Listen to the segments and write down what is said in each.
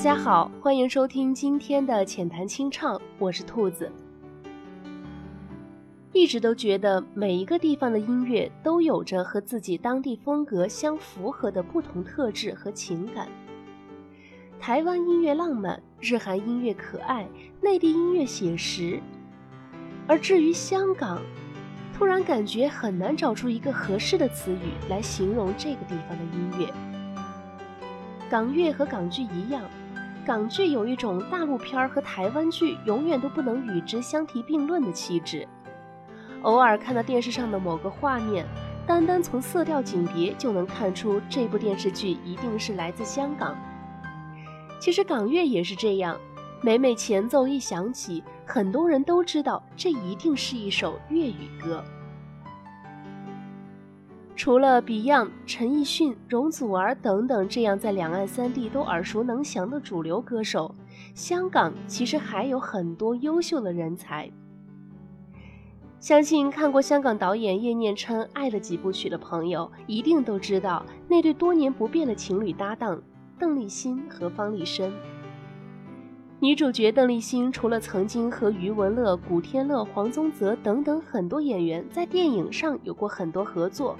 大家好，欢迎收听今天的浅谈清唱，我是兔子。一直都觉得每一个地方的音乐都有着和自己当地风格相符合的不同特质和情感。台湾音乐浪漫，日韩音乐可爱，内地音乐写实。而至于香港，突然感觉很难找出一个合适的词语来形容这个地方的音乐。港乐和港剧一样，港剧有一种大陆片儿和台湾剧永远都不能与之相提并论的气质。偶尔看到电视上的某个画面，单单从色调、景别就能看出这部电视剧一定是来自香港。其实港乐也是这样，每每前奏一响起，很多人都知道这一定是一首粤语歌。除了 Beyond、陈奕迅、容祖儿等等这样在两岸三地都耳熟能详的主流歌手，香港其实还有很多优秀的人才。相信看过香港导演叶念琛《爱的几部曲》的朋友，一定都知道那对多年不变的情侣搭档邓丽欣和方力申。女主角邓丽欣除了曾经和余文乐、古天乐、黄宗泽等等很多演员在电影上有过很多合作，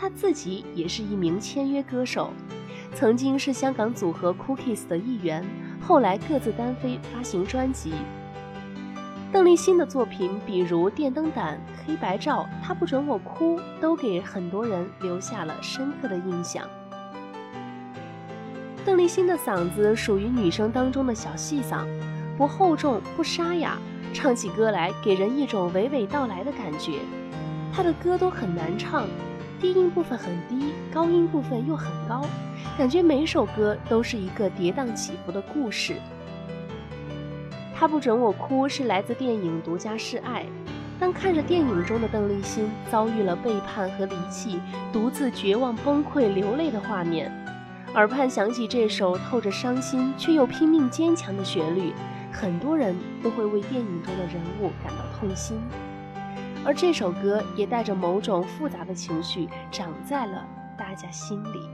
她自己也是一名签约歌手，曾经是香港组合 Cookies 的一员，后来各自单飞发行专辑。邓丽欣的作品，比如《电灯胆》《黑白照》《他不准我哭》，都给很多人留下了深刻的印象。邓丽欣的嗓子属于女生当中的小细嗓，不厚重不沙哑，唱起歌来给人一种娓娓道来的感觉。她的歌都很难唱，低音部分很低，高音部分又很高，感觉每首歌都是一个跌宕起伏的故事。他不准我哭是来自电影《独家示爱》。当看着电影中的邓丽欣遭遇了背叛和离弃，独自绝望崩溃流泪的画面，耳畔响起这首透着伤心却又拼命坚强的旋律，很多人都会为电影中的人物感到痛心。而这首歌也带着某种复杂的情绪，长在了大家心里。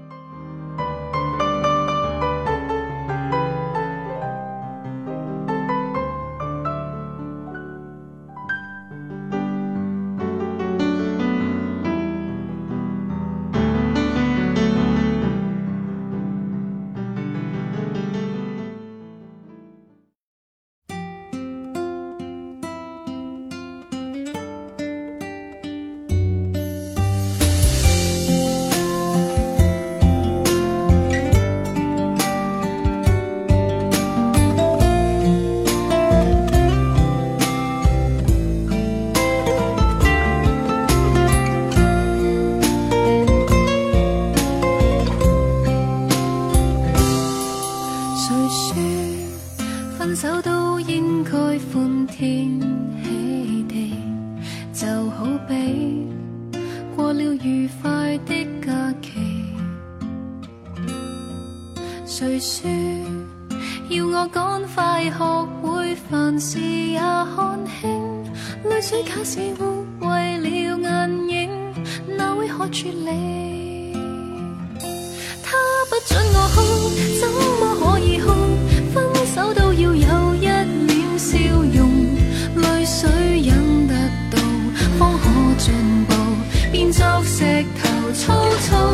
赶快学会凡事也看轻？泪水假使污为了眼影，哪会看住你？他不准我哭，怎么可以哭？分手都要有一脸笑容，泪水忍得到，方可进步，变作石头粗糙。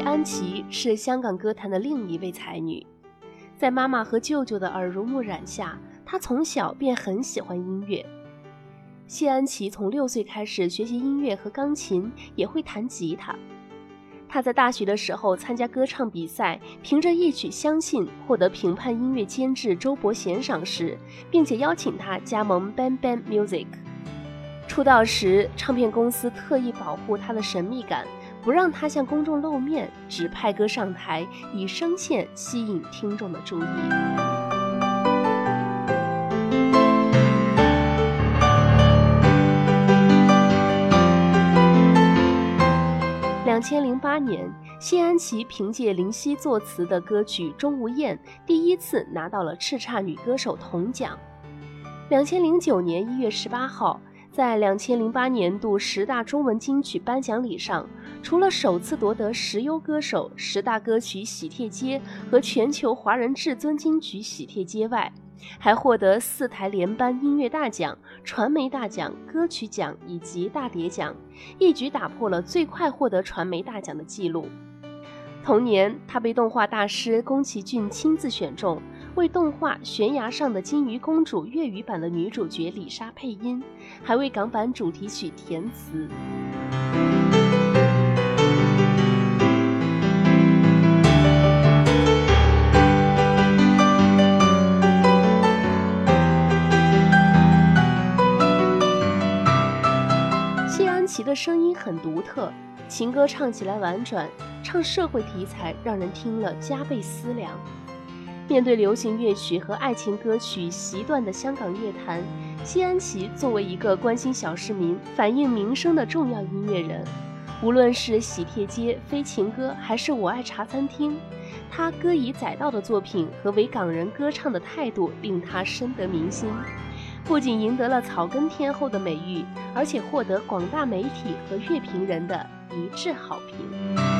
谢安琪是香港歌坛的另一位才女，在妈妈和舅舅的耳濡目染下，她从小便很喜欢音乐。谢安琪从六岁开始学习音乐和钢琴，也会弹吉他。她在大学的时候参加歌唱比赛，凭着一曲《相信》获得评判音乐监制周伯贤赏识，并且邀请她加盟 Ban Ban Music。出道时，唱片公司特意保护她的神秘感。不让他向公众露面，只派歌上台，以声线吸引听众的注意。两千零八年，谢安琪凭借林夕作词的歌曲《钟无艳》，第一次拿到了叱咤女歌手铜奖。两千零九年一月十八号。在两千零八年度十大中文金曲颁奖礼上，除了首次夺得十优歌手、十大歌曲喜帖街和全球华人至尊金曲喜帖街外，还获得四台联颁音乐大奖、传媒大奖、歌曲奖以及大碟奖，一举打破了最快获得传媒大奖的记录。同年，他被动画大师宫崎骏亲自选中。为动画《悬崖上的金鱼公主》粤语版的女主角李莎配音，还为港版主题曲填词。谢安琪的声音很独特，情歌唱起来婉转，唱社会题材让人听了加倍思量。面对流行乐曲和爱情歌曲习断的香港乐坛，谢安琪作为一个关心小市民、反映民生的重要音乐人，无论是《喜帖街》《非情歌》还是《我爱茶餐厅》，他歌以载道的作品和为港人歌唱的态度令他深得民心，不仅赢得了草根天后的美誉，而且获得广大媒体和乐评人的一致好评。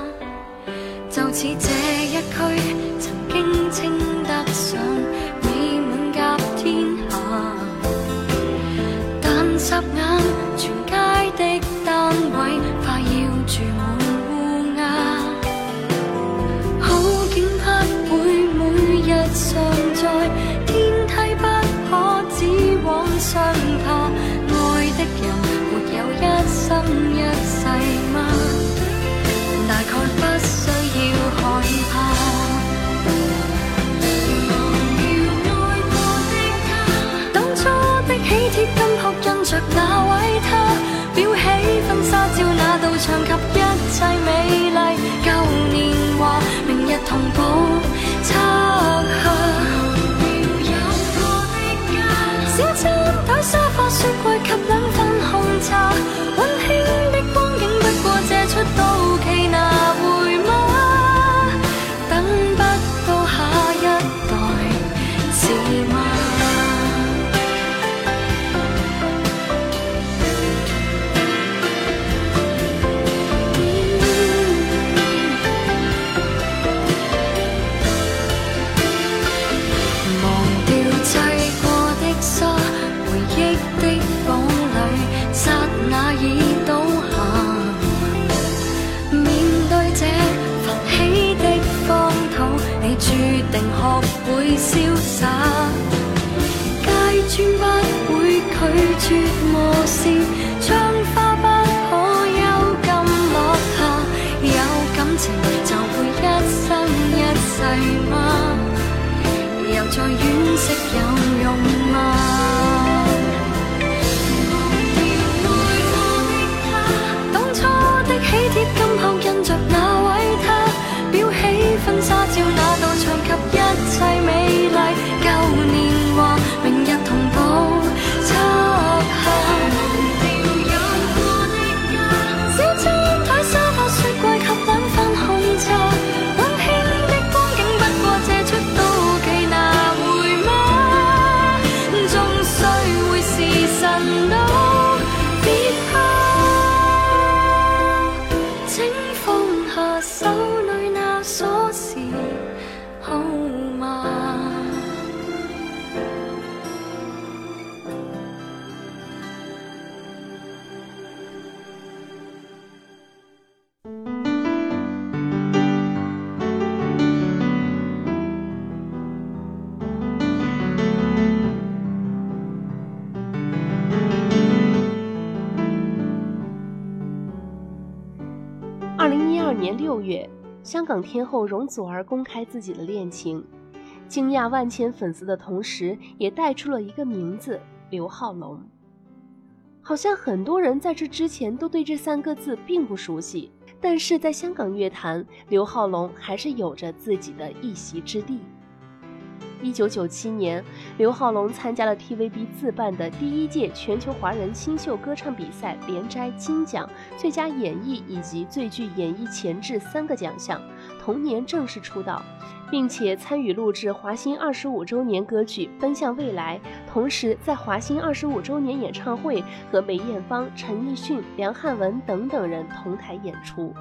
就似这一区，曾经称得上美满甲天下。但霎眼，全街的单位快要住满乌鸦。好景不会每日常在，天梯不可只往上爬。爱的人没有一生一世吗？着那位他，裱起婚纱照那道墙及一切美。side. 港天后容祖儿公开自己的恋情，惊讶万千粉丝的同时，也带出了一个名字——刘浩龙。好像很多人在这之前都对这三个字并不熟悉，但是在香港乐坛，刘浩龙还是有着自己的一席之地。一九九七年，刘浩龙参加了 TVB 自办的第一届全球华人新秀歌唱比赛，连摘金奖、最佳演绎以及最具演艺潜质三个奖项。同年正式出道，并且参与录制华星二十五周年歌曲《奔向未来》，同时在华星二十五周年演唱会和梅艳芳、陈奕迅、梁汉文等等人同台演出。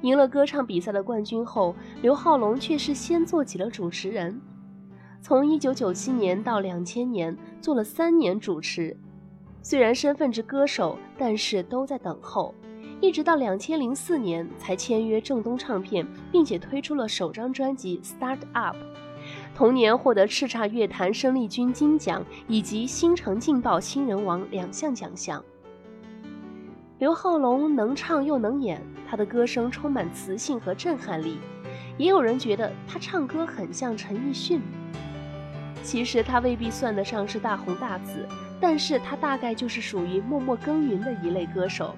赢了歌唱比赛的冠军后，刘浩龙却是先做起了主持人。从1997年到2000年，做了三年主持。虽然身份是歌手，但是都在等候。一直到2004年才签约正东唱片，并且推出了首张专辑《Start Up》。同年获得叱咤乐坛生力军金奖以及新城劲爆新人王两项奖项。刘浩龙能唱又能演，他的歌声充满磁性和震撼力。也有人觉得他唱歌很像陈奕迅。其实他未必算得上是大红大紫，但是他大概就是属于默默耕耘的一类歌手。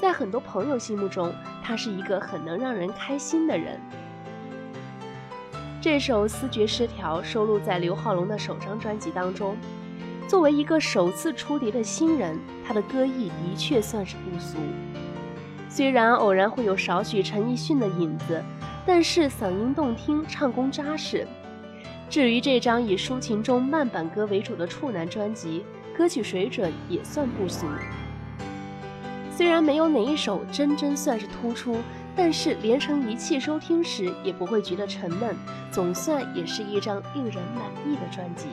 在很多朋友心目中，他是一个很能让人开心的人。这首《思觉失调》收录在刘浩龙的首张专辑当中。作为一个首次出碟的新人，他的歌艺的确算是不俗。虽然偶然会有少许陈奕迅的影子，但是嗓音动听，唱功扎实。至于这张以抒情中慢板歌为主的处男专辑，歌曲水准也算不俗。虽然没有哪一首真真算是突出，但是连成一气收听时也不会觉得沉闷，总算也是一张令人满意的专辑。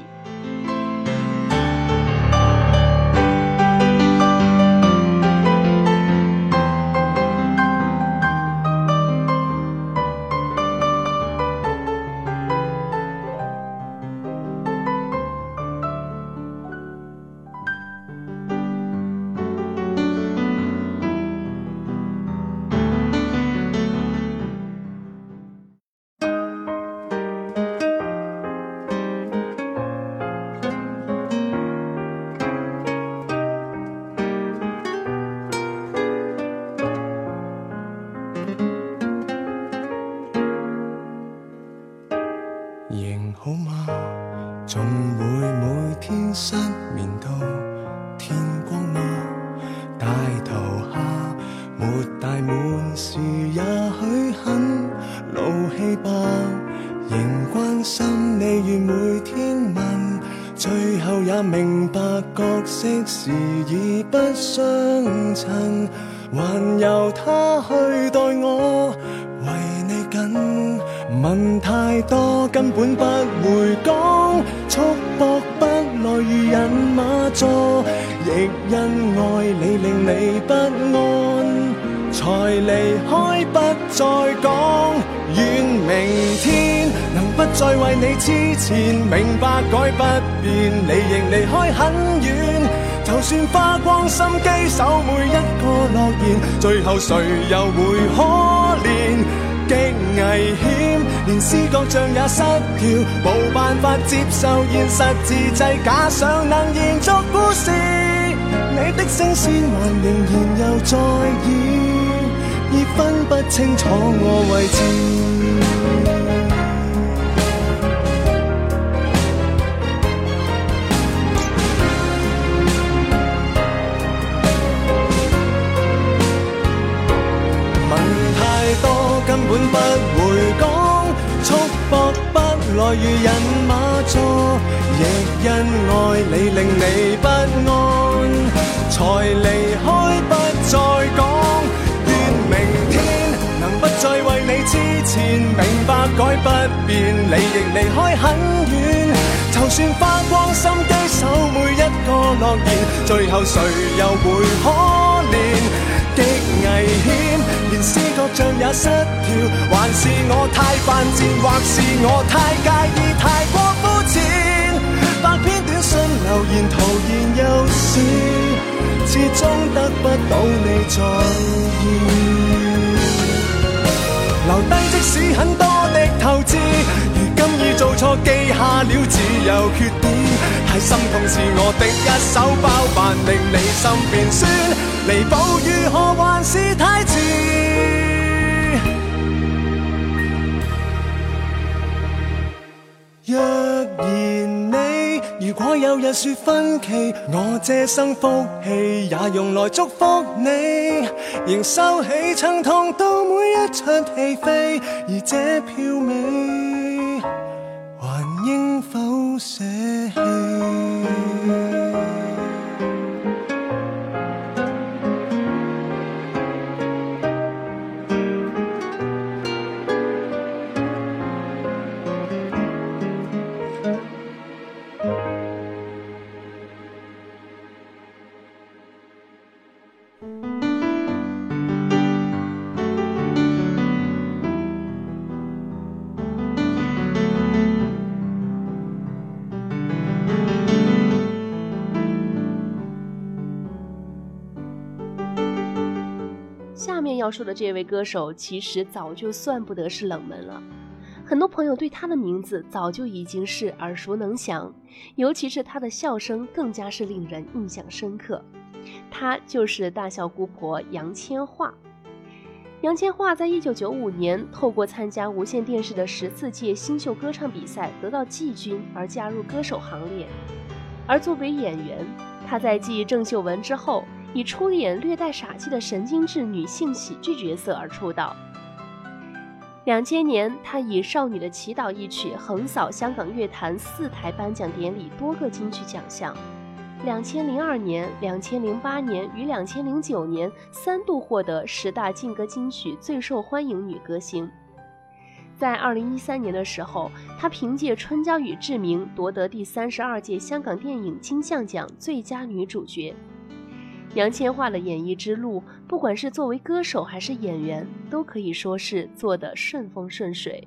时之前，明白改不变，你仍离开很远。就算花光心机守每一个诺言，最后谁又会可怜？极危险，连思觉像也失调，无办法接受现实，自制假想能延续故事。你的声线还仍然又在演，已分不清楚我位置。来如人马座，亦因爱你令你不安，才离开不再讲。愿明天能不再为你痴缠，明白改不变，你亦离开很远。就算花光心机守每一个诺言，最后谁又会可怜？极危险，连思觉像也失调，还是我太犯贱，或是我太介意，太过肤浅。百篇短信留言徒然又是，始终得不到你在意。留低即使很多的透支，如今已做错，记下了只有缺点。太心痛是我的一手包办，令你心变酸。弥补如何还是太迟？若然你如果有日说分歧，我这生福气也用来祝福你，仍收起曾痛到每一出戏飞，而这票尾还应否舍弃？要说的这位歌手，其实早就算不得是冷门了。很多朋友对他的名字早就已经是耳熟能详，尤其是他的笑声更加是令人印象深刻。他就是大笑姑婆杨千嬅。杨千嬅在一九九五年透过参加无线电视的十四届新秀歌唱比赛得到季军而加入歌手行列，而作为演员，他在继郑秀文之后。以出演略带傻气的神经质女性喜剧角色而出道。两千年，她以《少女的祈祷》一曲横扫香港乐坛四台颁奖典礼多个金曲奖项。两千零二年、两千零八年与两千零九年三度获得十大劲歌金曲最受欢迎女歌星。在二零一三年的时候，她凭借《春娇与志明》夺得第三十二届香港电影金像奖最佳女主角。杨千嬅的演艺之路，不管是作为歌手还是演员，都可以说是做得顺风顺水。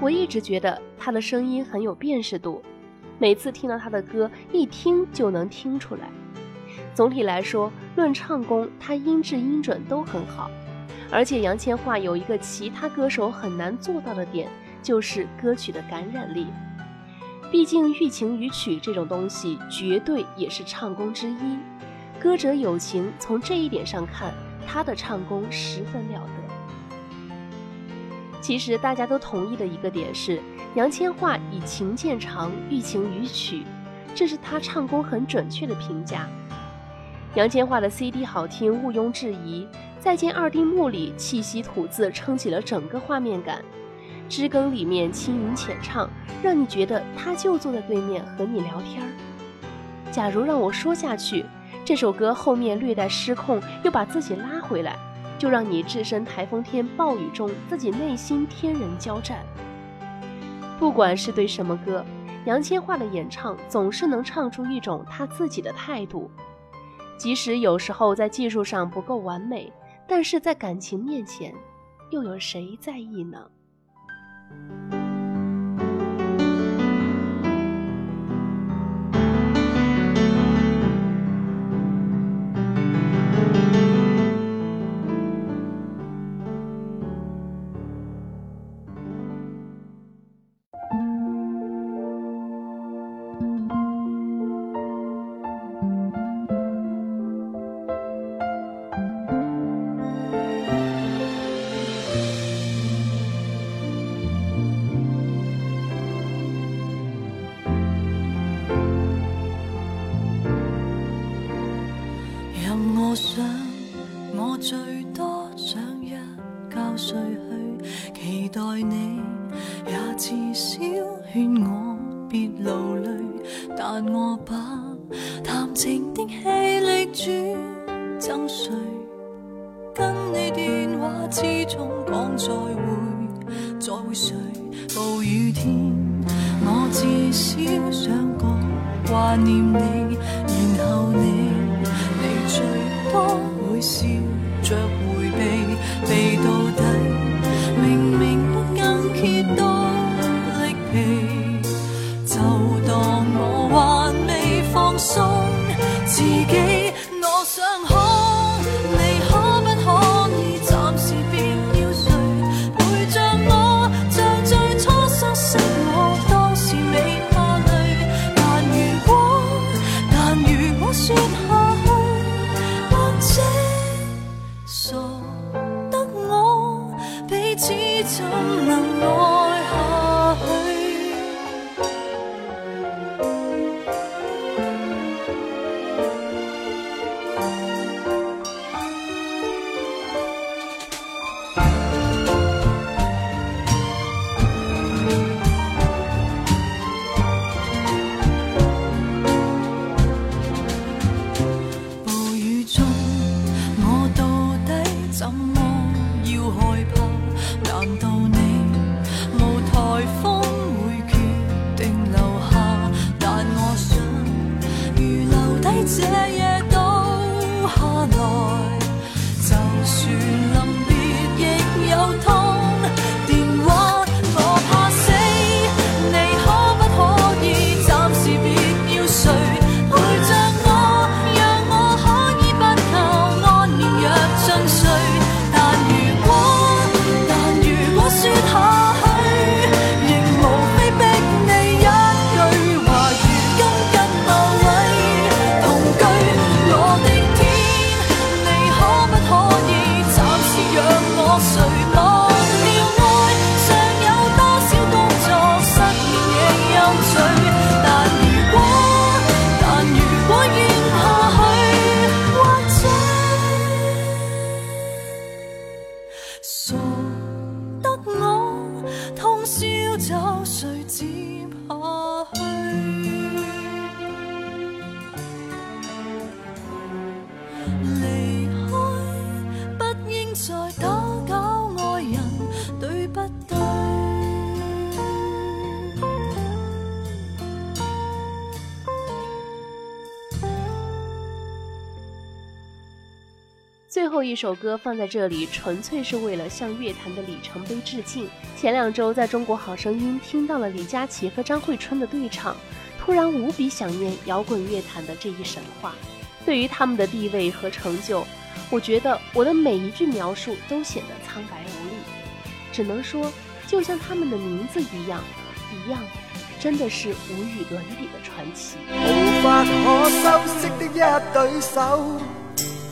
我一直觉得她的声音很有辨识度，每次听到她的歌，一听就能听出来。总体来说，论唱功，他音质音准都很好。而且杨千嬅有一个其他歌手很难做到的点，就是歌曲的感染力。毕竟寓情于曲这种东西，绝对也是唱功之一。歌者有情，从这一点上看，他的唱功十分了得。其实大家都同意的一个点是，杨千嬅以情见长，寓情于曲，这是她唱功很准确的评价。杨千嬅的 CD 好听毋庸置疑，再见二丁目里气息吐字撑起了整个画面感，知更里面轻吟浅唱，让你觉得他就坐在对面和你聊天儿。假如让我说下去，这首歌后面略带失控，又把自己拉回来，就让你置身台风天暴雨中，自己内心天人交战。不管是对什么歌，杨千嬅的演唱总是能唱出一种她自己的态度，即使有时候在技术上不够完美，但是在感情面前，又有谁在意呢？期待你也至少劝我别劳累但我把谈情的气力转赠谁跟你电话之中讲再会再会谁暴雨天我至少想讲挂念你然后你你最多会笑着回避避到就能最后一首歌放在这里，纯粹是为了向乐坛的里程碑致敬。前两周在中国好声音听到了李佳琦和张惠春的对唱，突然无比想念摇滚乐坛的这一神话。对于他们的地位和成就，我觉得我的每一句描述都显得苍白无力，只能说，就像他们的名字一样，一样，真的是无与伦比的传奇。无法可修饰的一对手。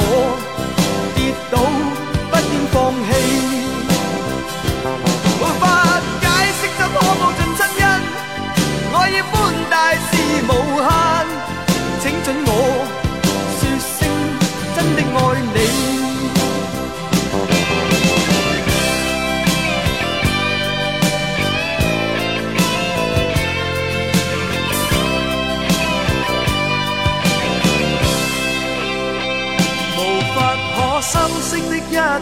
我跌倒不应放弃。无法解释怎可报尽亲恩，爱意宽大是无限，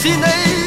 是你。